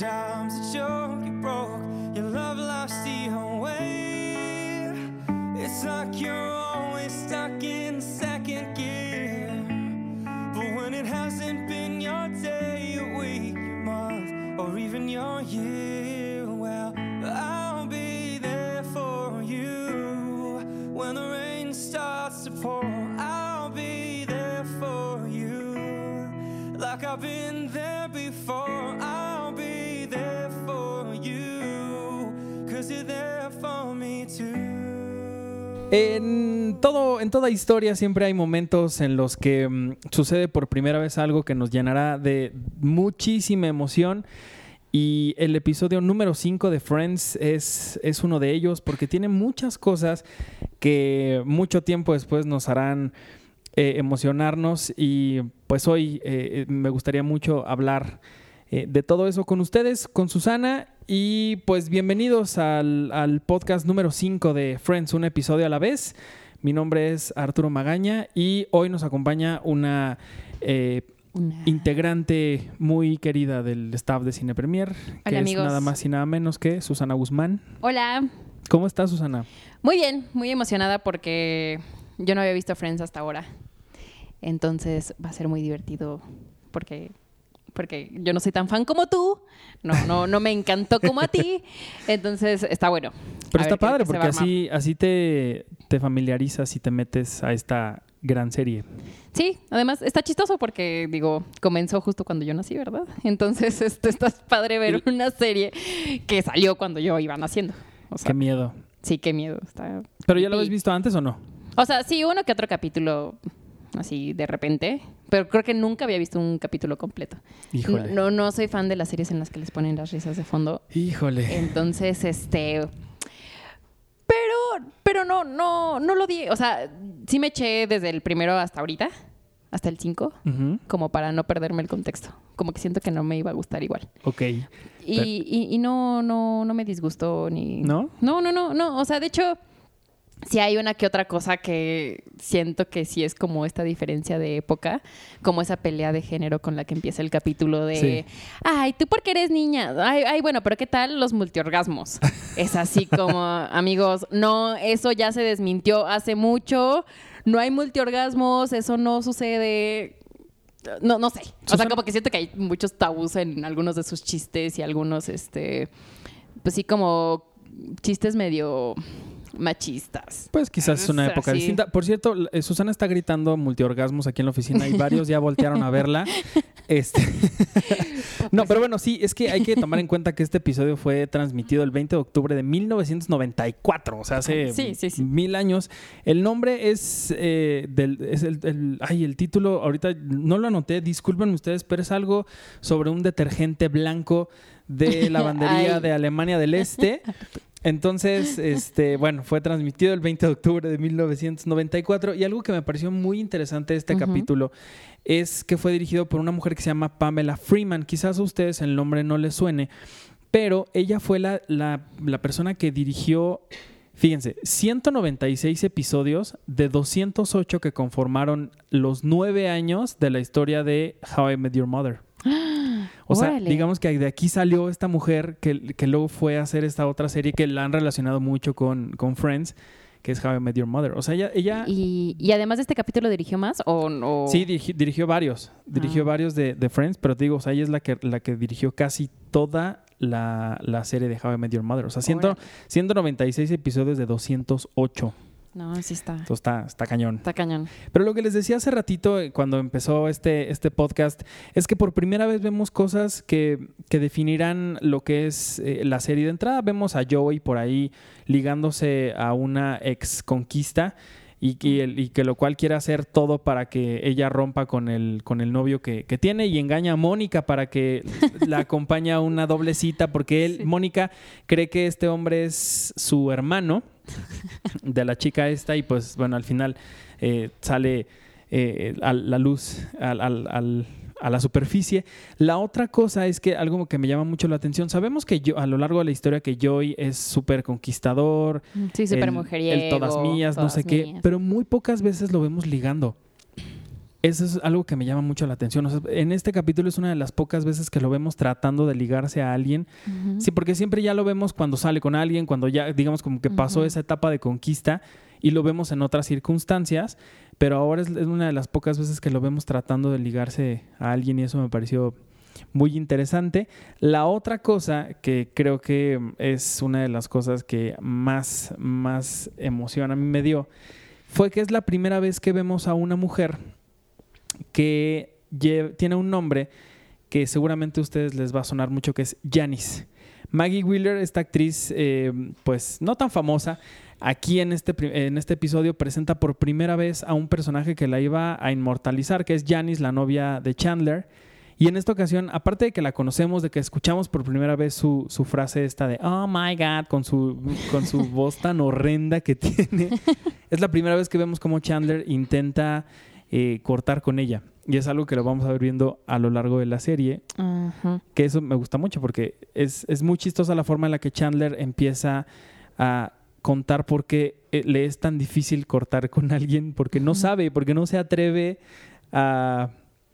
job. En, todo, en toda historia siempre hay momentos en los que mm, sucede por primera vez algo que nos llenará de muchísima emoción. Y el episodio número 5 de Friends es, es uno de ellos porque tiene muchas cosas que mucho tiempo después nos harán eh, emocionarnos. Y pues hoy eh, me gustaría mucho hablar eh, de todo eso con ustedes, con Susana. Y pues bienvenidos al, al podcast número 5 de Friends, un episodio a la vez. Mi nombre es Arturo Magaña y hoy nos acompaña una, eh, Una- integrante muy querida del staff de Cine Premier, que Hola, es amigos. nada más y nada menos que Susana Guzmán. Hola. ¿Cómo estás, Susana? Muy bien, muy emocionada porque yo no había visto Friends hasta ahora. Entonces va a ser muy divertido porque porque yo no soy tan fan como tú. No, no, no me encantó como a ti. Entonces está bueno. Pero A está padre porque así, así te, te familiarizas y te metes a esta gran serie. Sí, además está chistoso porque, digo, comenzó justo cuando yo nací, ¿verdad? Entonces este, está padre ver una serie que salió cuando yo iba naciendo. O sea, Qué miedo. sí, qué miedo. Está... ¿Pero ya lo habéis visto antes o no? O sea, sí, uno que otro capítulo así de repente, pero creo que nunca había visto un capítulo completo. Híjole. No, no soy fan de las series en las que les ponen las risas de fondo. Híjole. Entonces, este. Pero, pero no, no, no lo di. O sea, sí me eché desde el primero hasta ahorita, hasta el 5, Ujú, como para no perderme el contexto. Como que siento que no me iba a gustar igual. Ok. Y, y- y no, no, no me disgustó ni. ¿No? No, no, no, no. O sea, de hecho, sí hay una que otra cosa que siento que sí es como esta diferencia de época, como esa pelea de género con la que empieza el capítulo de Sí. ay, tú porque eres niña. Ay, ay, bueno, pero ¿qué tal los multiorgasmos? es así como, amigos, no, eso ya se desmintió hace mucho. No hay multiorgasmos, eso no sucede. No, no sé. O sea, como que siento que hay muchos tabús en algunos de sus chistes y algunos, este, pues sí, como chistes medio machistas. Pues quizás es una época así. distinta. Por cierto, eh, Susana está gritando multiorgasmos aquí en la oficina y varios ya voltearon a verla. Este... no, pero bueno, sí, es que hay que tomar en cuenta que este episodio fue transmitido el 20 de octubre de 1994, o sea, hace Sí, sí, sí. mil años. El nombre es, eh, del, es el, el- ay, el título, ahorita no lo anoté, disculpen ustedes, pero es algo sobre un detergente blanco de lavandería Ay. de Alemania del Este. Entonces, este, bueno, fue transmitido el 20 de octubre de 1994 y algo que me pareció muy interesante de este capítulo es que fue dirigido por una mujer que se llama Pamela Freeman. Quizás a ustedes el nombre no les suene, pero ella fue la, la- la persona que dirigió, fíjense, 196 episodios de 208 que conformaron los nueve años de la historia de How I Met Your Mother. O sea, digamos que de aquí salió esta mujer que, que luego fue a hacer esta otra serie que la han relacionado mucho con, con Friends, que es How I Met Your Mother. O sea, ella, ella Y, y además de este capítulo dirigió más o no. sí dirigi- dirigió varios, dirigió Ah. varios de, de Friends, pero te digo, o sea, ella es la que, la que dirigió casi toda la, la serie de How I Met Your Mother. O sea, ciento- Órale. 196 episodios de 208. No, sí está. Entonces está, está cañón. Está cañón. Pero lo que les decía hace ratito, eh, cuando empezó este, este podcast, es que por primera vez vemos cosas que, que definirán lo que es eh, la serie de entrada. Vemos a Joey por ahí ligándose a una ex conquista. Y que, el- y que lo cual quiere hacer todo para que ella rompa con el, con el novio que, que tiene y engaña a Mónica para que la acompañe a una doble cita porque él, Sí. Mónica cree que este hombre es su hermano de la chica esta y pues bueno, al final eh, sale eh, a la luz, al- al- al- a la superficie. La otra cosa es que algo que me llama mucho la atención, sabemos que yo, a lo largo de la historia que Joy es súper conquistador, Sí, súper mujeriego. el todas mías, no sé qué, pero muy pocas veces lo vemos ligando. Eso es algo que me llama mucho la atención. O sea, en este capítulo es una de las pocas veces que lo vemos tratando de ligarse a alguien. Sí, porque siempre ya lo vemos cuando sale con alguien, cuando ya, digamos, como que pasó esa etapa de conquista y lo vemos en otras circunstancias, pero ahora es, es una de las pocas veces que lo vemos tratando de ligarse a alguien y eso me pareció muy interesante. La otra cosa que creo que es una de las cosas que más, más emoción a mí me dio fue que es la primera vez que vemos a una mujer que tiene un nombre que seguramente a ustedes les va a sonar mucho, que es Janice. Maggie Wheeler, esta actriz, eh, pues no tan famosa, aquí en este, en este episodio presenta por primera vez a un personaje que la iba a inmortalizar, que es Janice, la novia de Chandler. Y en esta ocasión, aparte de que la conocemos, de que escuchamos por primera vez su, su frase esta de Oh my God, con su, con su voz tan horrenda que tiene, es la primera vez que vemos cómo Chandler intenta eh, cortar con ella. Y es algo que lo vamos a ver viendo a lo largo de la serie que eso me gusta mucho porque es, es muy chistosa la forma en la que Chandler empieza a contar por qué eh, le es tan difícil cortar con alguien, porque no sabe, porque no se atreve a,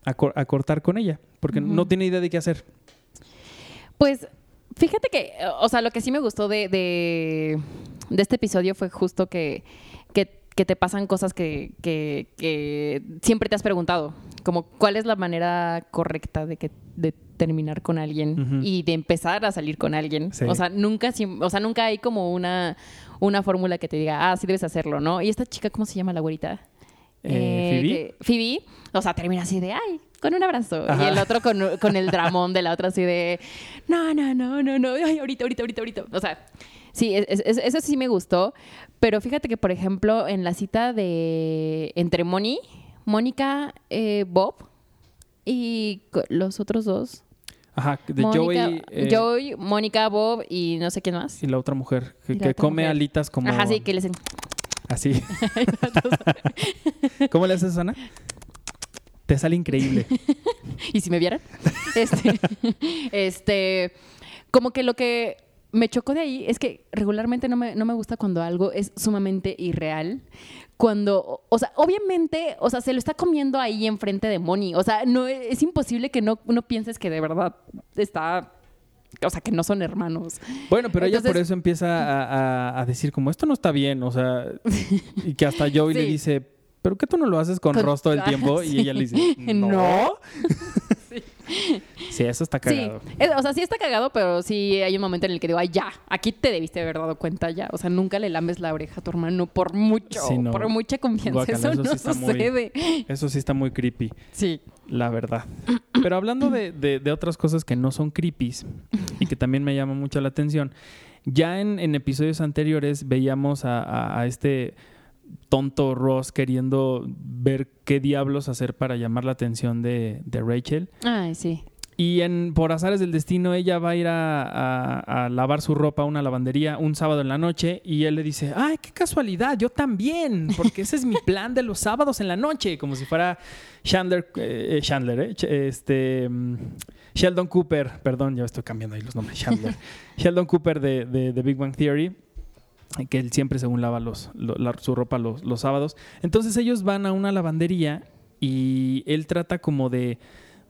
a cor- a cortar con ella, porque no tiene idea de qué hacer. Pues fíjate que, o sea, lo que sí me gustó de, de, de este episodio fue justo que, que, te pasan cosas que, que, que siempre te has preguntado, como cuál es la manera correcta de, que, de terminar con alguien y de empezar a salir con alguien. Sí. O, sea, nunca, o sea, nunca hay como una, una fórmula que te diga, ah, sí debes hacerlo, ¿no? Y esta chica, ¿cómo se llama la güerita? Eh, Phoebe. que- Phoebe, o sea, termina así de, ay, con un abrazo. Ajá. Y el otro con, con el dramón de la otra así de, no, no, no, no, no, ay, ahorita, ahorita, ahorita, ahorita. O sea, sí, es- es- es- eso sí me gustó. Pero fíjate que, por ejemplo, en la cita de entre Moni, Mónica, eh, Bob y los otros dos. Ajá, de Mónica, Joey eh, Joey, Mónica, Bob y no sé quién más. y la otra mujer que, otra come mujer. alitas como Ajá, sí, que les... así. ¿Cómo le haces, Ana? Te sale increíble. y si me vieran. Este, este, como que lo que me chocó de ahí es que regularmente no me, no me gusta cuando algo es sumamente irreal. Cuando, o sea, obviamente, o sea, se lo está comiendo ahí enfrente de Moni. O sea, no es imposible que no, no pienses que de verdad está, o sea, que no son hermanos. Bueno, pero ella por eso empieza a, a- a decir como esto no está bien, o sea, y que hasta Joey le dice, ¿pero qué tú no lo haces con, Con- Ross todo el Ah, tiempo? sí. Y ella le dice, no. No. Sí, eso está cagado. Sí, o sea, sí está cagado, pero sí hay un momento en el que digo, ay, ya, aquí te debiste haber dado cuenta ya. O sea, nunca le lambes la oreja a tu hermano por mucho, Sí, no. por mucha confianza. Eso eso no sí está muy- sucede. Eso sí está muy creepy, Sí. la verdad. Pero hablando de, de- de otras cosas que no son creepies y que también me llaman mucho la atención, ya en, en episodios anteriores veíamos a, a- a este tonto Ross queriendo ver qué diablos hacer para llamar la atención de, de Rachel. Ay, sí. Y en, por azares del destino, ella va a ir a, a- a lavar su ropa a una lavandería un sábado en la noche y él le dice, ay, qué casualidad, yo también, porque ese es mi plan de los sábados en la noche, como si fuera Chandler, eh, eh, Chandler, eh, este, mm, Sheldon Cooper, perdón, ya estoy cambiando ahí los nombres, Chandler, Sheldon Cooper de, de, de Big Bang Theory, que él siempre según lava los, lo- la- su ropa los, los sábados. Entonces ellos van a una lavandería y él trata como de,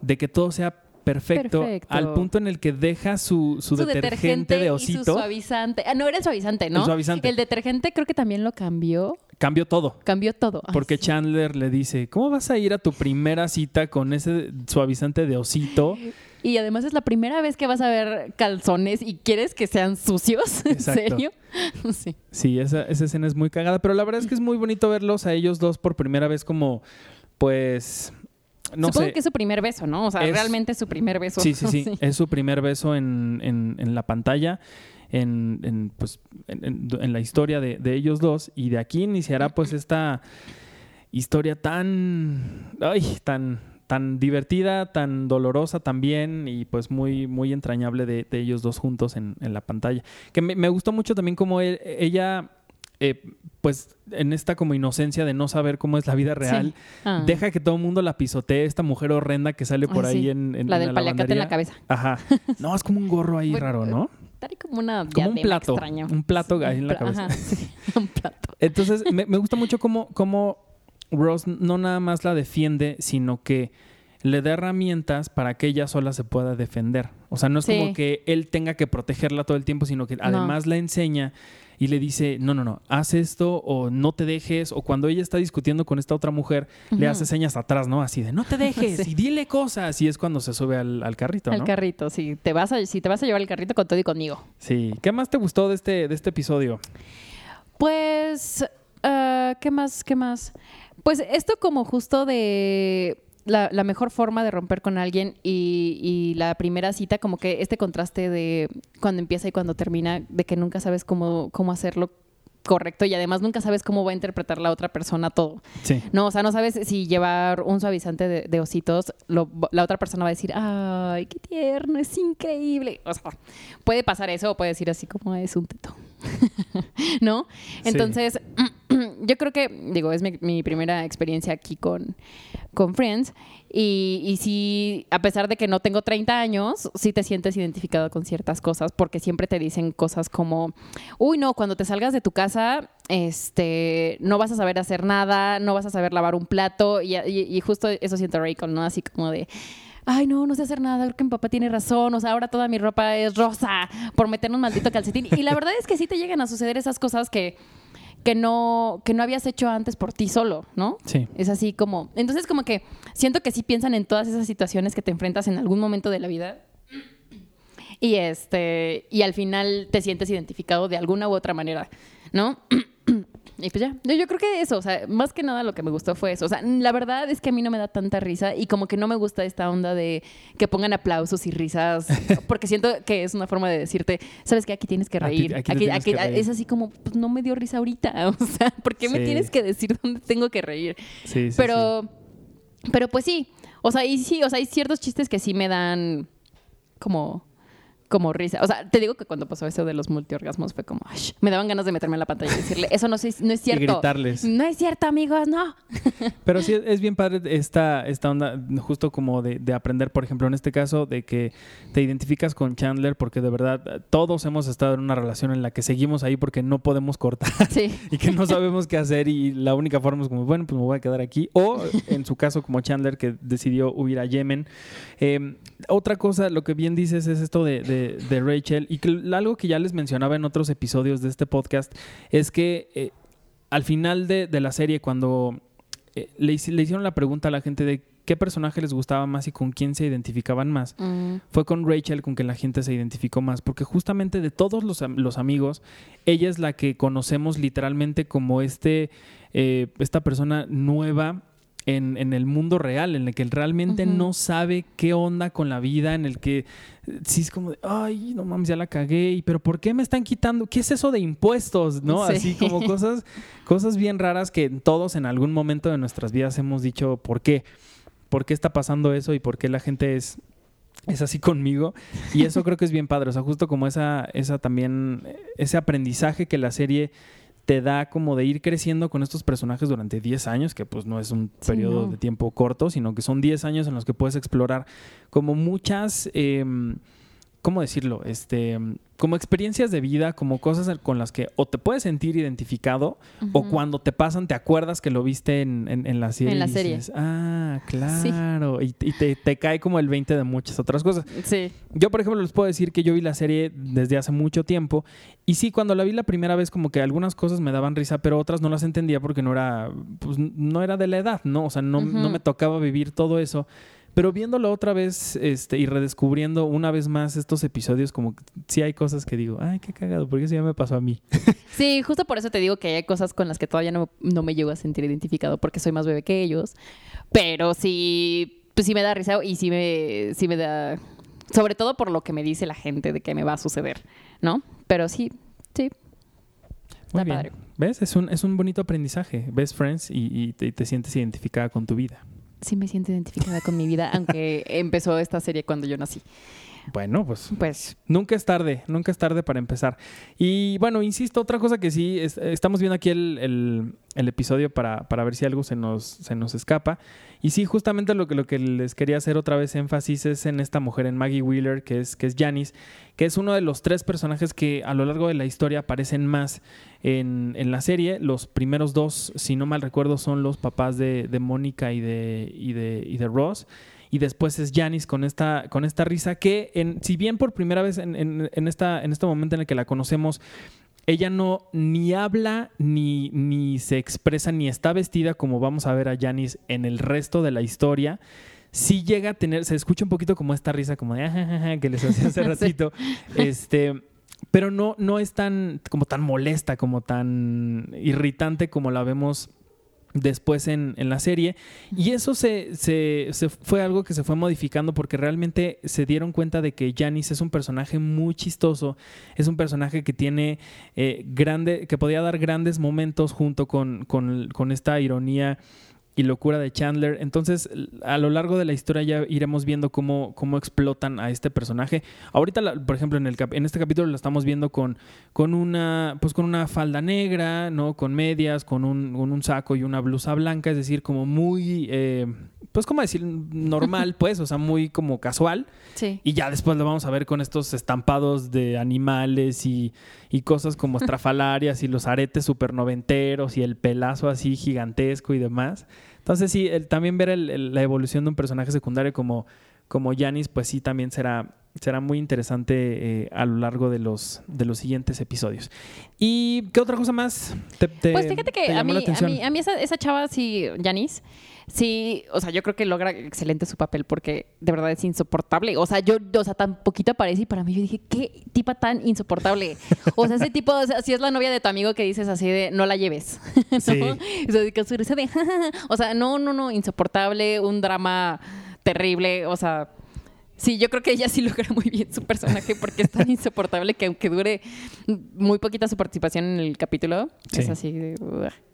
de que todo sea perfecto, Perfecto. al punto en el que deja su, su, detergente, de y su osito, suavizante. Ah, no, era el suavizante, ¿no? El suavizante. El detergente creo que también lo cambió. Cambió todo. Cambió todo. Ay, Porque sí. Chandler le dice, ¿cómo vas a ir a tu primera cita con ese suavizante de osito? Y además es la primera vez que vas a ver calzones y quieres que sean sucios. ¿En Exacto. serio? Sí. Sí, esa, esa escena es muy cagada, pero la verdad es que es muy bonito verlos a ellos dos por primera vez como, pues, no Supongo sé. que es su primer beso, ¿no? O sea, Es- realmente es su primer beso. Sí, sí, sí, Es su primer beso en, en- en la pantalla, en, en, pues, en, en- en la historia de, de ellos dos. Y de aquí iniciará pues esta historia tan, ay, tan, tan divertida, tan dolorosa también y pues muy, muy entrañable de, de ellos dos juntos en, en la pantalla. Que me, me gustó mucho también como él- ella... eh, pues en esta como inocencia de no saber cómo es la vida real, Ah. deja que todo el mundo la pisotee, esta mujer horrenda que sale por Ay, ahí sí. en, en La en del paliacate en la cabeza. Ajá. No, es como un gorro ahí raro, ¿no? Tal como una Como un plato, extraño. un plato ahí en la cabeza. ajá, sí, un plato. Entonces, me, me gusta mucho cómo, cómo Ross no nada más la defiende, sino que le da herramientas para que ella sola se pueda defender. O sea, no es Sí. como que él tenga que protegerla todo el tiempo, sino que además la enseña y le dice, no, no, no, haz esto o no te dejes. O cuando ella está discutiendo con esta otra mujer, le hace señas atrás, ¿no? Así de, no te dejes Sí. y dile cosas. Y es cuando se sube al, al carrito, Al ¿no? carrito, sí. Te vas a, si te vas a llevar el carrito con todo y conmigo. sí. ¿Qué más te gustó de este, de este episodio? Pues, ah, ¿qué más? ¿Qué más? Pues esto como justo de la, la mejor forma de romper con alguien y, y la primera cita, como que este contraste de cuando empieza y cuando termina, de que nunca sabes cómo, cómo hacerlo correcto y además nunca sabes cómo va a interpretar la otra persona todo. Sí. No, o sea, no sabes si llevar un suavizante de, de ositos, lo- la otra persona va a decir, ay, qué tierno, es increíble. O sea, puede pasar eso o puede decir así como es un teto. ¿No? Sí. Yo creo que, digo, es mi, primera experiencia aquí con, con Friends. Y, y sí, a pesar de que no tengo 30 años, sí te sientes identificado con ciertas cosas porque siempre te dicen cosas como, uy, no, cuando te salgas de tu casa, este, no vas a saber hacer nada, no vas a saber lavar un plato. Y, y- y justo eso siento Rachel, ¿no? Así como de, ay, no, no sé hacer nada, creo que mi papá tiene razón, o sea, ahora toda mi ropa es rosa por meter un maldito calcetín. Y la verdad es que sí te llegan a suceder esas cosas que, que, no, que no habías hecho antes por ti solo, ¿no? Sí. Es así como. Entonces, como que siento que sí piensan en todas esas situaciones que te enfrentas en algún momento de la vida. Y este. Y al final te sientes identificado de alguna u otra manera, ¿no? Y pues ya, yo, yo creo que eso, o sea, más que nada lo que me gustó fue eso. O sea, la verdad es que a mí no me da tanta risa y como que no me gusta esta onda de que pongan aplausos y risas, porque siento que es una forma de decirte, sabes que aquí tienes que reír. aquí Aquí, aquí- que reír. es así como, pues no me dio risa ahorita. O sea, ¿por qué me tienes que decir dónde tengo que reír? Sí, sí, pero, pero pues sí. O sea, y sí, o sea, hay ciertos chistes que sí me dan como, como risa. O sea, te digo que cuando pasó eso de los multiorgasmos fue como, "Ay", me daban ganas de meterme en la pantalla y decirle, eso no, es- no es cierto. gritarles. No es cierto, amigos, no. Pero sí, es bien padre esta, esta onda, justo como de, de aprender, por ejemplo, en este caso, de que te identificas con Chandler, porque de verdad todos hemos estado en una relación en la que seguimos ahí porque no podemos cortar Sí. y que no sabemos qué hacer y la única forma es como, bueno, pues me voy a quedar aquí. O en su caso, como Chandler, que decidió huir a Yemen. Eh, otra cosa, lo que bien dices es esto de, de- de Rachel y que algo que ya les mencionaba en otros episodios de este podcast es que eh, al final de, de la serie, cuando eh, le, hici- le hicieron la pregunta a la gente de qué personaje les gustaba más y con quién se identificaban más, Mm, fue con Rachel con que la gente se identificó más, porque justamente de todos los, los amigos, ella es la que conocemos literalmente como este, eh, esta persona nueva. En, en el mundo real, en el que realmente no sabe qué onda con la vida, en el que eh, sí es como de, ay, no mames, ya la cagué, pero ¿por qué me están quitando? ¿Qué es eso de impuestos? ¿No? Sí. Así como cosas, cosas bien raras que todos en algún momento de nuestras vidas hemos dicho, ¿por qué? ¿Por qué está pasando eso? ¿Y por qué la gente es, es así conmigo? Y eso creo que es bien padre. O sea, justo como esa, esa también, eh, ese aprendizaje que la serie te da como de ir creciendo con estos personajes durante 10 años, que pues no es un Sí, periodo no. de tiempo corto, sino que son 10 años en los que puedes explorar como muchas, em, ¿cómo decirlo? Este, como experiencias de vida, como cosas con las que o te puedes sentir identificado o cuando te pasan te acuerdas que lo viste en, en- en la serie. En la serie. dices, ah, claro. Y, y te, te cae como el 20 de muchas otras cosas. Sí. Yo, por ejemplo, les puedo decir que yo vi la serie desde hace mucho tiempo. Y sí, cuando la vi la primera vez, como que algunas cosas me daban risa, pero otras no las entendía porque no era, pues, no era de la edad, ¿no? O sea, no, no me tocaba vivir todo eso. Pero viéndolo otra vez este, y redescubriendo una vez más estos episodios, como que sí hay cosas que digo, ay, qué cagado, porque eso ya me pasó a mí. Sí, justo por eso te digo que hay cosas con las que todavía no, no me llego a sentir identificado porque soy más bebé que ellos. Pero sí, pues sí me da risa y sí me, sí me da. Sobre todo por lo que me dice la gente de que me va a suceder, ¿no? Pero sí, sí. Muy Está bien. padre. ¿Ves? Es un, es un bonito aprendizaje. Ves Friends y, y te, y te sientes identificada con tu vida. Sí me siento identificada con mi vida, aunque empezó esta serie cuando yo nací. Bueno, pues Pues Nunca es tarde, nunca es tarde para empezar. Y bueno, insisto, otra cosa que sí, es- estamos viendo aquí el, el- el episodio para, para ver si algo se nos, se nos escapa. Y sí, justamente lo que, lo que les quería hacer otra vez énfasis es en esta mujer, en Maggie Wheeler, que es, que es Janice, que es uno de los tres personajes que a lo largo de la historia aparecen más en, en la serie. Los primeros dos, si no mal recuerdo, son los papás de, de Mónica y de, y, de, y de Ross y después es Janice con esta, con esta risa que, en, si bien por primera vez en, en- en esta, en este momento en el que la conocemos, ella no ni habla, ni, ni se expresa, ni está vestida como vamos a ver a Janice en el resto de la historia, sí llega a tener, se escucha un poquito como esta risa como de "Ah, ah, ah", que les hacía hace Sí. ratito, este... Pero no, no es tan, como tan molesta, como tan irritante como la vemos después en, en la serie. Y eso se, se- se fue algo que se fue modificando porque realmente se dieron cuenta de que Janice es un personaje muy chistoso, es un personaje que tiene eh, grande, que podía dar grandes momentos junto con, con- con esta ironía y locura de Chandler. Entonces, a lo largo de la historia ya iremos viendo cómo, cómo explotan a este personaje. Ahorita, la- por ejemplo, en, el cap- en este capítulo lo estamos viendo con, con una pues con una falda negra, ¿no? Con medias, con un, con un saco y una blusa blanca, es decir, como muy, eh, pues, ¿cómo decir? Normal, pues, o sea, muy como casual. sí. Y ya después lo vamos a ver con estos estampados de animales y, y cosas como estrafalarias y los aretes super noventeros y el pelazo así gigantesco y demás. Entonces sí, el- también ver el- la evolución de un personaje secundario como, como Janice, pues sí, también será, será muy interesante eh, a lo largo de los, de los siguientes episodios. ¿Y qué otra cosa más te, te- Pues fíjate te que a mí, a mí, a mí esa, esa chava, sí, Janice, sí, o sea, yo creo que logra excelente su papel porque de verdad es insoportable. O sea, yo, o sea, tan poquito aparece y para mí yo dije, qué tipa tan insoportable. O sea, ese tipo, o sea, si es la novia de tu amigo que dices así de, no la lleves. ¿no? Sí. O sea, que de, o sea, no, no, no, insoportable, un drama terrible, o sea... Sí, yo creo que ella sí logra muy bien su personaje porque es tan insoportable que aunque dure muy poquita su participación en el capítulo, Sí. es así de...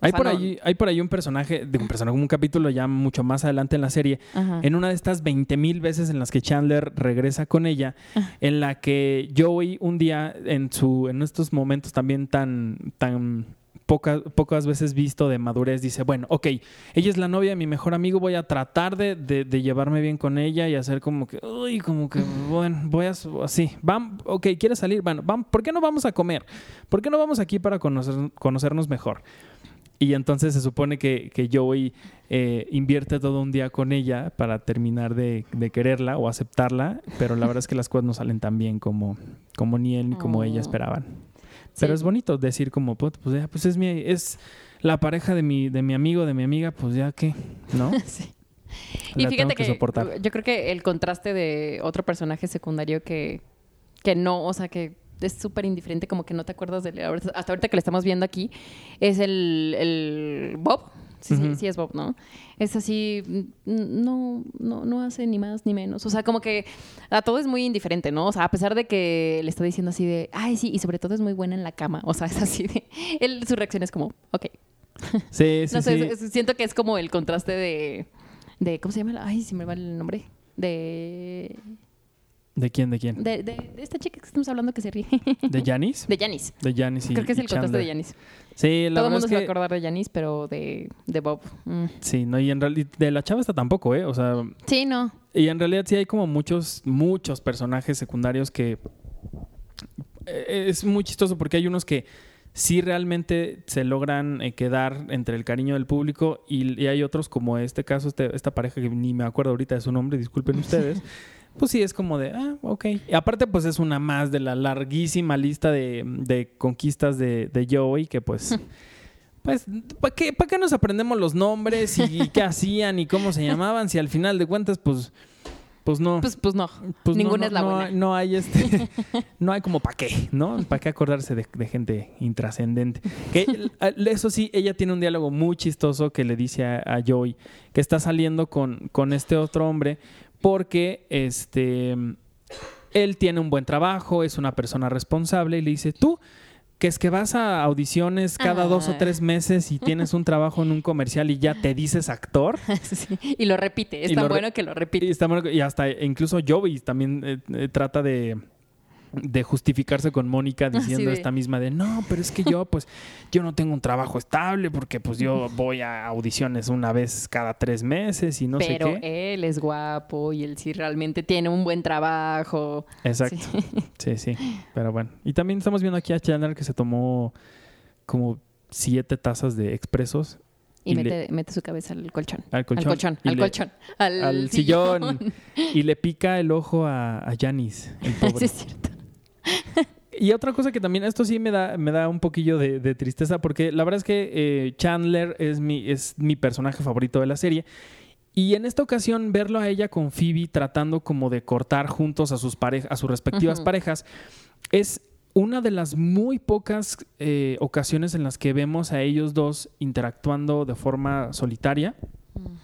Hay por, no- ahí, hay por ahí un personaje, de un personaje, un capítulo ya mucho más adelante en la serie, Ajá. en una de estas 20 mil veces en las que Chandler regresa con ella, Ah. en la que Joey un día en su en estos momentos también tan tan poca- pocas veces visto de madurez dice bueno ok ella es la novia de mi mejor amigo voy a tratar de, de- de llevarme bien con ella y hacer como que uy como que bueno voy a así vamos ok quieres salir bueno vamos ¿por qué no vamos a comer? ¿por qué no vamos aquí para conocer- conocernos mejor? Y entonces se supone que, que Joey eh, invierte todo un día con ella para terminar de, de quererla o aceptarla, pero la verdad es que las cosas no salen tan bien como, como ni él ni como ella Oh. esperaban. Pero es bonito decir como, pues, ya, pues es mi, es la pareja de mi, de mi amigo, de mi amiga, pues ya qué, ¿no? Sí. La Y fíjate que, soportar. yo creo que el contraste de otro personaje secundario que, que no, o sea, que es súper indiferente, como que no te acuerdas de él, hasta ahorita que lo estamos viendo aquí, es el, el Bob. Sí, sí, sí es Bob, ¿no? Es así, no, no, no hace ni más ni menos. O sea, como que a todo es muy indiferente, ¿no? O sea, a pesar de que le está diciendo así de, ay, sí, y sobre todo es muy buena en la cama. O sea, es así de, él, su reacción es como, ok, Sí, sí, no sé, sí. es- es- siento que es como el contraste de, de ¿cómo se llama? la- Ay, si me va el nombre. De, ¿De quién, de quién? de, de- de esta chica que estamos hablando que se ríe. ¿De Janice? De Janice. De Janice y Creo que es el contraste de. Janice. Sí, la Todo el mundo es se va a acordar de Janice, pero de, de Bob. mm. Sí, no, y en realidad de la chava está tampoco, ¿eh? O sea, Sí, no. Y en realidad sí hay como muchos, muchos personajes secundarios que eh, es muy chistoso porque hay unos que sí realmente se logran eh, quedar entre el cariño del público y, y hay otros como este caso, este- esta pareja que ni me acuerdo ahorita de su nombre, disculpen ustedes. Pues sí, es como de, ah, ok. Y aparte, pues es una más de la larguísima lista de, de conquistas de, de Joey, que pues, pues, ¿para qué, ¿para qué nos aprendemos los nombres y, qué hacían y cómo se llamaban? Si al final de cuentas, pues, pues no. Pues, pues no. Pues Ninguna no, es la no buena. No hay este, no hay como para qué, ¿no? Para qué acordarse de, de gente intrascendente. Que eso sí, ella tiene un diálogo muy chistoso que le dice a, a Joey que está saliendo con, con este otro hombre porque este él tiene un buen trabajo, es una persona responsable y le dice, tú que es que vas a audiciones cada dos o Ah. tres meses y tienes un trabajo en un comercial y ya te dices actor. Sí, Y lo repite. Es Y tan re- bueno que lo repite. Y, está bueno- y hasta incluso Joey también eh, eh, trata de, de justificarse con Mónica diciendo de- esta misma de no, pero es que yo pues yo no tengo un trabajo estable porque pues yo voy a audiciones una vez cada tres meses y no pero sé qué. él es guapo y él sí realmente tiene un buen trabajo. Exacto. Sí. sí, Pero bueno. Y también estamos viendo aquí a Chandler que se tomó como siete tazas de expresos Y, Y mete, mete su cabeza al colchón. al colchón. Al colchón, al le- colchón. Al, al sillón. y le pica el ojo a, a Janis, el Sí, es cierto. Y otra cosa que también, esto sí me da, me da un poquillo de, de tristeza, porque la verdad es que eh, Chandler es mi, es mi personaje favorito de la serie. Y en esta ocasión, verlo a ella con Phoebe tratando como de cortar juntos a sus, parejas, a sus respectivas parejas, es una de las muy pocas eh, ocasiones en las que vemos a ellos dos interactuando de forma solitaria.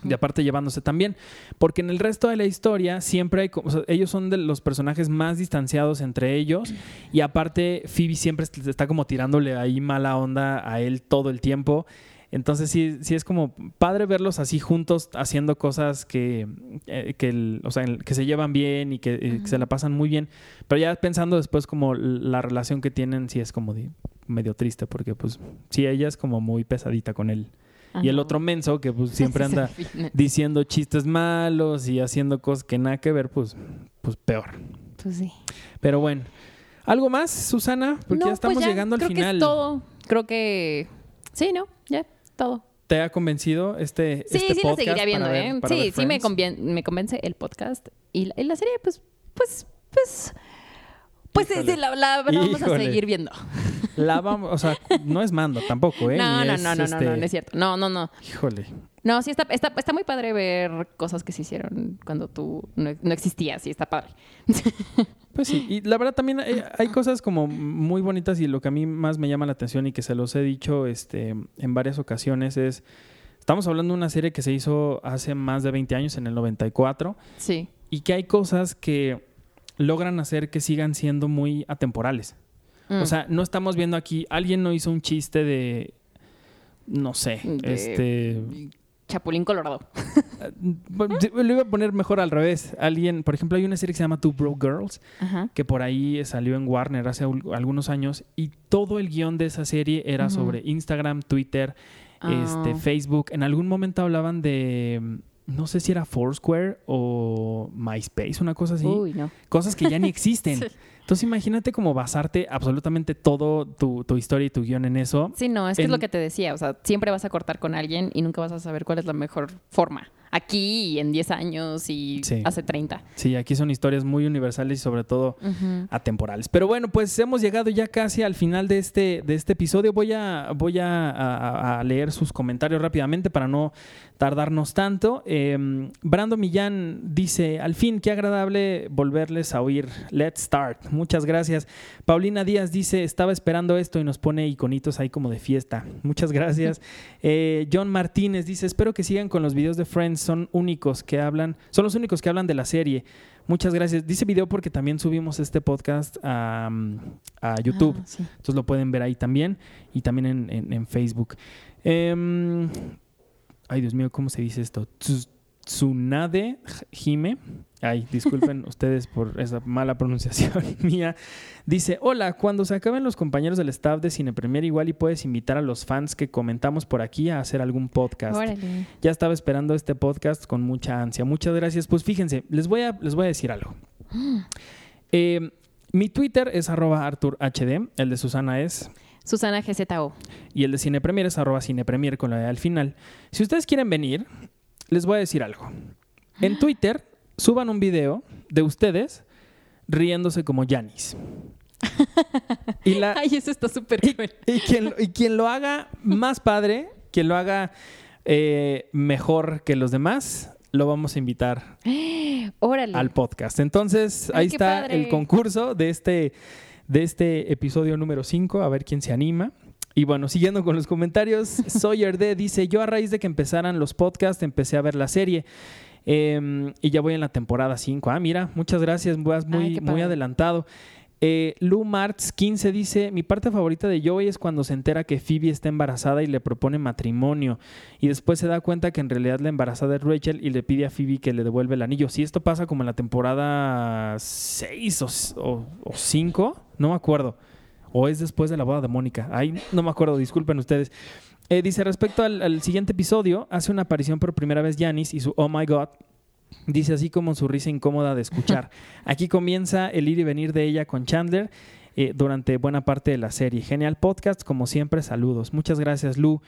Y aparte llevándose también. Porque en el resto de la historia siempre hay... o sea, ellos son de los personajes más distanciados entre ellos. Y aparte Phoebe siempre est- está como tirándole ahí mala onda a él todo el tiempo. Entonces sí, sí es como padre verlos así juntos haciendo cosas que, eh, que, el- o sea, que se llevan bien y que, eh, que se la pasan muy bien. Pero ya pensando después como la relación que tienen sí es como de- medio triste porque pues sí, ella es como muy pesadita con él. Y el otro menso que pues siempre Sí, anda diciendo chistes malos y haciendo cosas que nada que ver, pues, pues peor. Pues sí. Pero bueno. ¿Algo más, Susana? Porque No, ya estamos pues llegando al creo final. Que es todo. Creo que. Sí, ¿no? Ya, todo. ¿Te ha convencido este, Sí, este sí, lo podcast seguiría viendo, para ver- ¿eh? para Sí, sí, me, me convence el podcast. Y la, y la serie, pues, pues, pues. Pues sí, la, la- la vamos a seguir viendo. La vamos, o sea, no es mando tampoco, ¿eh? No, no, es, no, no, este, no, no, no es cierto. No, no, no. Híjole. No, sí, está, está, está muy padre ver cosas que se hicieron cuando tú no, no existías. Sí, está padre. Pues sí, y la verdad también hay, hay cosas como muy bonitas y lo que a mí más me llama la atención y que se los he dicho este, en varias ocasiones es, estamos hablando de una serie que se hizo hace más de 20 años, en el 94, Sí. y que hay cosas que logran hacer que sigan siendo muy atemporales. Mm. O sea, no estamos viendo aquí, alguien no hizo un chiste de, no sé, De- este... Chapulín Colorado. Lo iba a poner mejor al revés. Alguien, por ejemplo, hay una serie que se llama Two Broke Girls, Ajá. que por ahí salió en Warner hace algunos años, y todo el guion de esa serie era sobre Instagram, Twitter, este, Ah. Facebook. En algún momento hablaban de, no sé si era Foursquare o MySpace, una cosa así. Uy, no. Cosas que ya ni existen. Sí. Entonces imagínate como basarte absolutamente todo tu, tu historia y tu guion en eso. Sí, no, es que es En- lo que te decía. O sea, siempre vas a cortar con alguien y nunca vas a saber cuál es la mejor forma. Aquí y en 10 años y Sí. hace 30. Sí, aquí son historias muy universales y sobre todo atemporales. Pero bueno, pues hemos llegado ya casi al final de este, de este episodio. Voy, a, voy a, a- a leer sus comentarios rápidamente para no tardarnos tanto. Eh, Brando Millán dice, al fin, qué agradable volverles a oír. Let's start. Muchas gracias. Paulina Díaz dice, estaba esperando esto y nos pone iconitos ahí como de fiesta. Muchas gracias. Eh, John Martínez dice, espero que sigan con los videos de Friends. Son únicos que hablan, son los únicos que hablan de la serie. Muchas gracias. Dice video porque también subimos este podcast a, mm, a YouTube. Ah, sí. Entonces lo pueden ver ahí también y también en, en- en Facebook. Em, ay, Dios mío, ¿cómo se dice esto? Tsu- Tsunade Jime. Ay, disculpen ustedes por esa mala pronunciación mía. Dice, hola, cuando se acaben los compañeros del staff de Cine Premier, igual y puedes invitar a los fans que comentamos por aquí a hacer algún podcast. Órale. Ya estaba esperando este podcast con mucha ansia. Muchas gracias. Pues fíjense, les voy a, les voy a decir algo. Eh, mi Twitter es arroba ArturHD, el de Susana es, Susana GZO. y el de Cine Premier es arroba Cine Premier con la E al final. Si ustedes quieren venir, les voy a decir algo. En Twitter, suban un video de ustedes riéndose como Yanis. Y la, Ay, eso está súper y, y quien, y quien lo haga más padre, quien lo haga eh, mejor que los demás, lo vamos a invitar Órale. al podcast. Entonces, Ay, ahí está padre. el concurso de este, de este episodio número 5, a ver quién se anima. Y bueno, siguiendo con los comentarios, Sawyer D dice, yo a raíz de que empezaran los podcasts empecé a ver la serie. Eh, y ya voy en la temporada 5. Ah, mira, muchas gracias, vas muy, Ay, qué muy adelantado. Eh, Lou Martz 15 dice, mi parte favorita de Joey es cuando se entera que Phoebe está embarazada y le propone matrimonio y después se da cuenta que en realidad la embarazada es Rachel y le pide a Phoebe que le devuelva el anillo. Si esto pasa como en la temporada 6 o, 5, no me acuerdo. O es después de la boda de Mónica. Ay, no me acuerdo, disculpen ustedes. Eh, dice, respecto al, al siguiente episodio, hace una aparición por primera vez Janice y su Oh My God Dice así como su risa incómoda de escuchar. Aquí comienza el ir y venir de ella con Chandler eh, durante buena parte de la serie. Genial podcast, como siempre, saludos. Muchas gracias, Lu.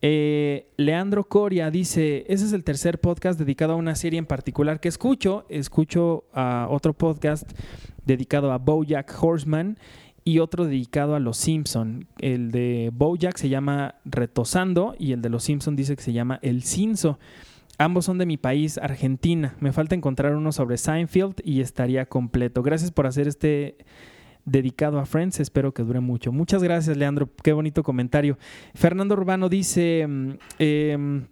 Eh, Leandro Coria dice, ese es el tercer podcast dedicado a una serie en particular que escucho. Escucho a otro podcast dedicado a Bojack Horseman y otro dedicado a Los Simpson. El de Bojack se llama Retosando y el de Los Simpson dice que se llama El Cinzo. Ambos son de mi país, Argentina. Me falta encontrar uno sobre Seinfeld y estaría completo. Gracias por hacer este dedicado a Friends. Espero que dure mucho. Muchas gracias, Leandro. Qué bonito comentario. Fernando Urbano dice... Mm, em,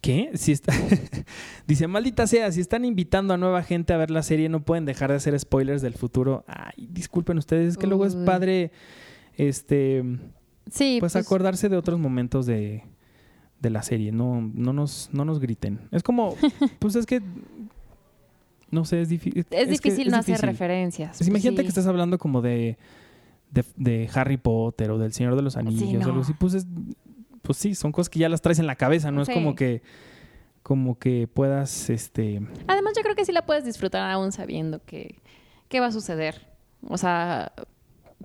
¿Qué? Si está... Dice, maldita sea, si están invitando a nueva gente a ver la serie, no pueden dejar de hacer spoilers del futuro. Ay, disculpen ustedes, es que luego es padre, este, sí, pues, pues acordarse de otros momentos de, de la serie. No, no, nos, no nos griten. Es como, pues es que, no sé, es, difícil. Es, difícil no hacer referencias. Pues imagínate que estás hablando como de, de, Harry Potter o del Señor de los Anillos o algo así. Pues, pues sí, son cosas que ya las traes en la cabeza, no es como que como que puedas, este... Además yo creo que sí la puedes disfrutar aún sabiendo que, que va a suceder. O sea,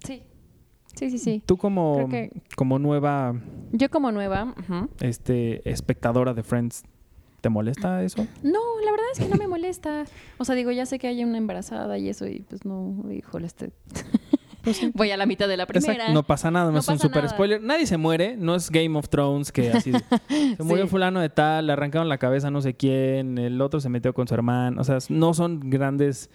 sí, Sí, sí, sí. Tú como, como nueva... Yo como nueva... este, espectadora de Friends, ¿te molesta eso? No, la verdad es que no me molesta. O sea, digo, ya sé que hay una embarazada y eso y pues no, híjole, este... Pues Voy a la mitad de la primera. No pasa nada, no, es un super spoiler. Nadie se muere, no es Game of Thrones que así se murió fulano de tal, le arrancaron la cabeza no sé quién, el otro se metió con su hermano, o sea, no son grandes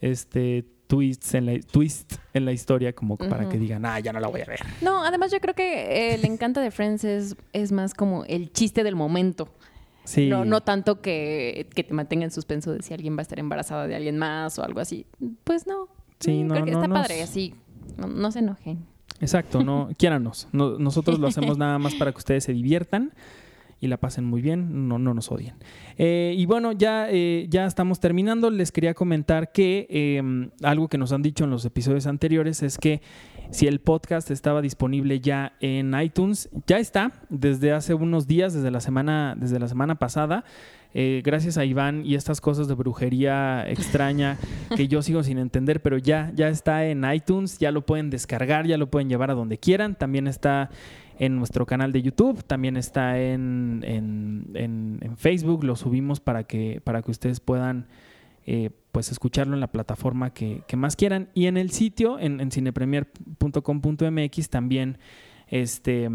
este twists en la, twist en la historia como para que digan, ah, ya no la voy a ver. No, además yo creo que el encanto de Friends es, es más como el chiste del momento. Sí. No, no tanto que, que, te mantenga en suspenso de si alguien va a estar embarazada de alguien más o algo así. Pues no. Sí, no, creo que está padre, así. No, se enojen. Exacto, no, quiéranos. nosotros lo hacemos nada más para que ustedes se diviertan y la pasen muy bien, no, no nos odien. Eh, y bueno, ya, eh, ya estamos terminando. Les quería comentar que em, algo que nos han dicho en los episodios anteriores es que si el podcast estaba disponible ya en iTunes, ya está desde hace unos días, desde la semana, desde la semana pasada. Eh, gracias a Iván y estas cosas de brujería extraña que yo sigo sin entender, pero ya, ya está en iTunes, ya lo pueden descargar, ya lo pueden llevar a donde quieran. También está en nuestro canal de YouTube, también está en, en, Facebook, lo subimos para que, para que ustedes puedan eh, pues escucharlo en la plataforma que, más quieran. Y en el sitio, en, en cinepremier.com.mx también este,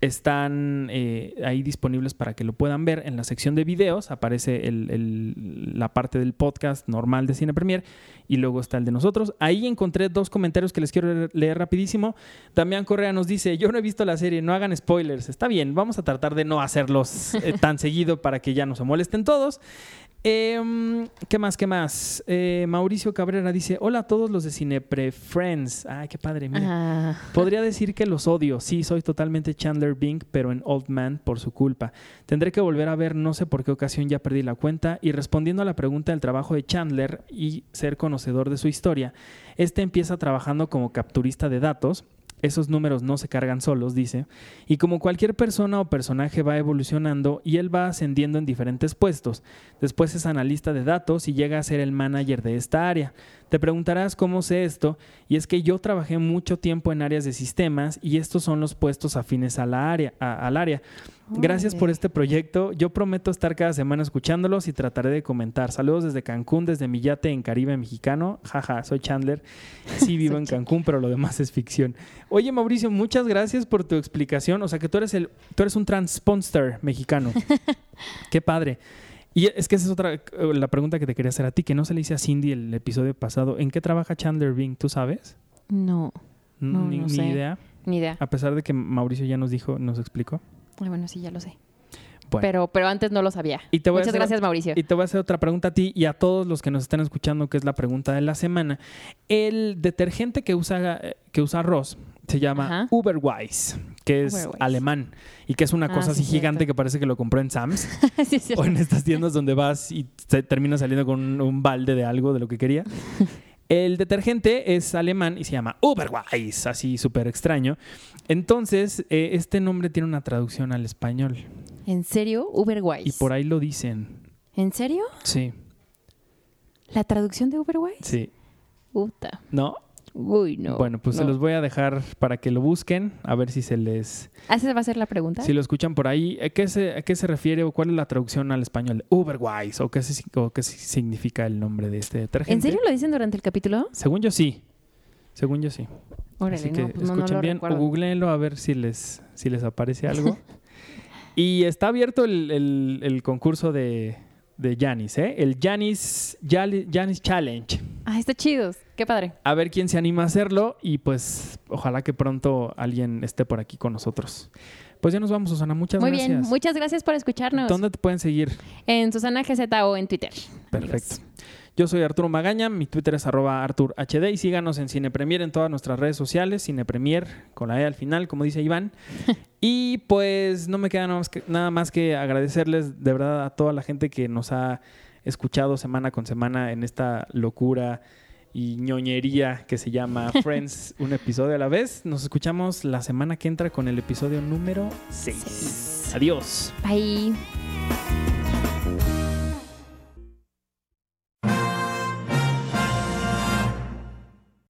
están eh, ahí disponibles para que lo puedan ver. En la sección de videos aparece la parte del podcast normal de Cine Premier y luego está el de nosotros. Ahí encontré dos comentarios que les quiero leer rapidísimo. Damián Correa nos dice, yo no he visto la serie, no hagan spoilers. Está bien, vamos a tratar de no hacerlos eh, tan seguido para que ya no se molesten todos. Em, ¿Qué más? ¿Qué más? Eh, Mauricio Cabrera dice: Hola a todos los de Cinepre Friends. Ay, qué padre, mira. Ah. Podría decir que los odio. Sí, soy totalmente Chandler Bing, pero en Old Man por su culpa. Tendré que volver a ver, no sé por qué ocasión ya perdí la cuenta. Y respondiendo a la pregunta del trabajo de Chandler y ser conocedor de su historia, este empieza trabajando como capturista de datos esos números no se cargan solos, dice, y como cualquier persona o personaje va evolucionando y él va ascendiendo en diferentes puestos, después es analista de datos y llega a ser el manager de esta área. Te preguntarás cómo sé esto, y es que yo trabajé mucho tiempo en áreas de sistemas y estos son los puestos afines a la área, al área. Gracias por este proyecto. Yo prometo estar cada semana escuchándolos y trataré de comentar. Saludos desde Cancún, desde mi yate en Caribe mexicano. Jaja, soy Chandler. Sí vivo en Cancún, pero lo demás es ficción. Oye, Mauricio, muchas gracias por tu explicación. O sea que tú eres el, tú eres un transponster mexicano. Qué padre. Y es que esa es otra eh, la pregunta que te quería hacer a ti, que no se le hice a Cindy el episodio pasado. ¿En qué trabaja Chandler Bing? ¿Tú sabes? No. no ni idea. Ni idea. A pesar de que Mauricio ya nos dijo, nos explicó. bueno, sí, ya lo sé. Bueno. Pero, pero antes no lo sabía. Y te voy a Muchas hacer- gracias, Mauricio. Y te voy a hacer otra pregunta a ti y a todos los que nos están escuchando, que es la pregunta de la semana. El detergente que usa, eh, que usa Ross se llama Ajá. Uberwise, que es Uberwise. alemán y que es una Ah, cosa sí, así gigante que parece que lo compró en Sam's Sí, o en estas tiendas donde vas y te terminas saliendo con un, un balde de algo, de lo que quería. El detergente es alemán y se llama Uberwise, así súper extraño. Entonces, eh, este nombre tiene una traducción al español ¿En serio? Uberwise. y por ahí lo dicen. ¿En serio? Sí, ¿La traducción de Uberwise? sí. Puta. ¿No? Uy, no. bueno, pues se no. los voy a dejar para que lo busquen, a ver si se les... ¿Ah, ¿Esa va a ser la pregunta? Si lo escuchan por ahí, ¿a qué se, a qué se refiere o cuál es la traducción al español? Uberwise o qué, se- o qué significa el nombre de este detergente. ¿En serio lo dicen durante el capítulo? Según yo sí. Según yo sí. Órale, Así que no, pues no, no escuchen lo bien recuerdo. o googleenlo a ver si les, si les aparece algo. y está abierto el, el- el concurso de, de Janis, ¿eh? El Janis, Challenge. Ah, está chido. Qué padre. A ver quién se anima a hacerlo y pues ojalá que pronto alguien esté por aquí con nosotros. Pues ya nos vamos, Susana. Muchas Muy gracias. bien. Muchas gracias por escucharnos. ¿Dónde te pueden seguir? En Susana GZ o en Twitter. Perfecto. Amigos. Yo soy Arturo Magaña, mi Twitter es arroba ArturHD y síganos en Cine Premier en todas nuestras redes sociales, Cine Premier con la E al final, como dice Iván. y pues no me queda nada más, que, nada más que agradecerles de verdad a toda la gente que nos ha escuchado semana con semana en esta locura y ñoñería que se llama Friends, un episodio a la vez. Nos escuchamos la semana que entra con el episodio número 6. Adiós. Bye.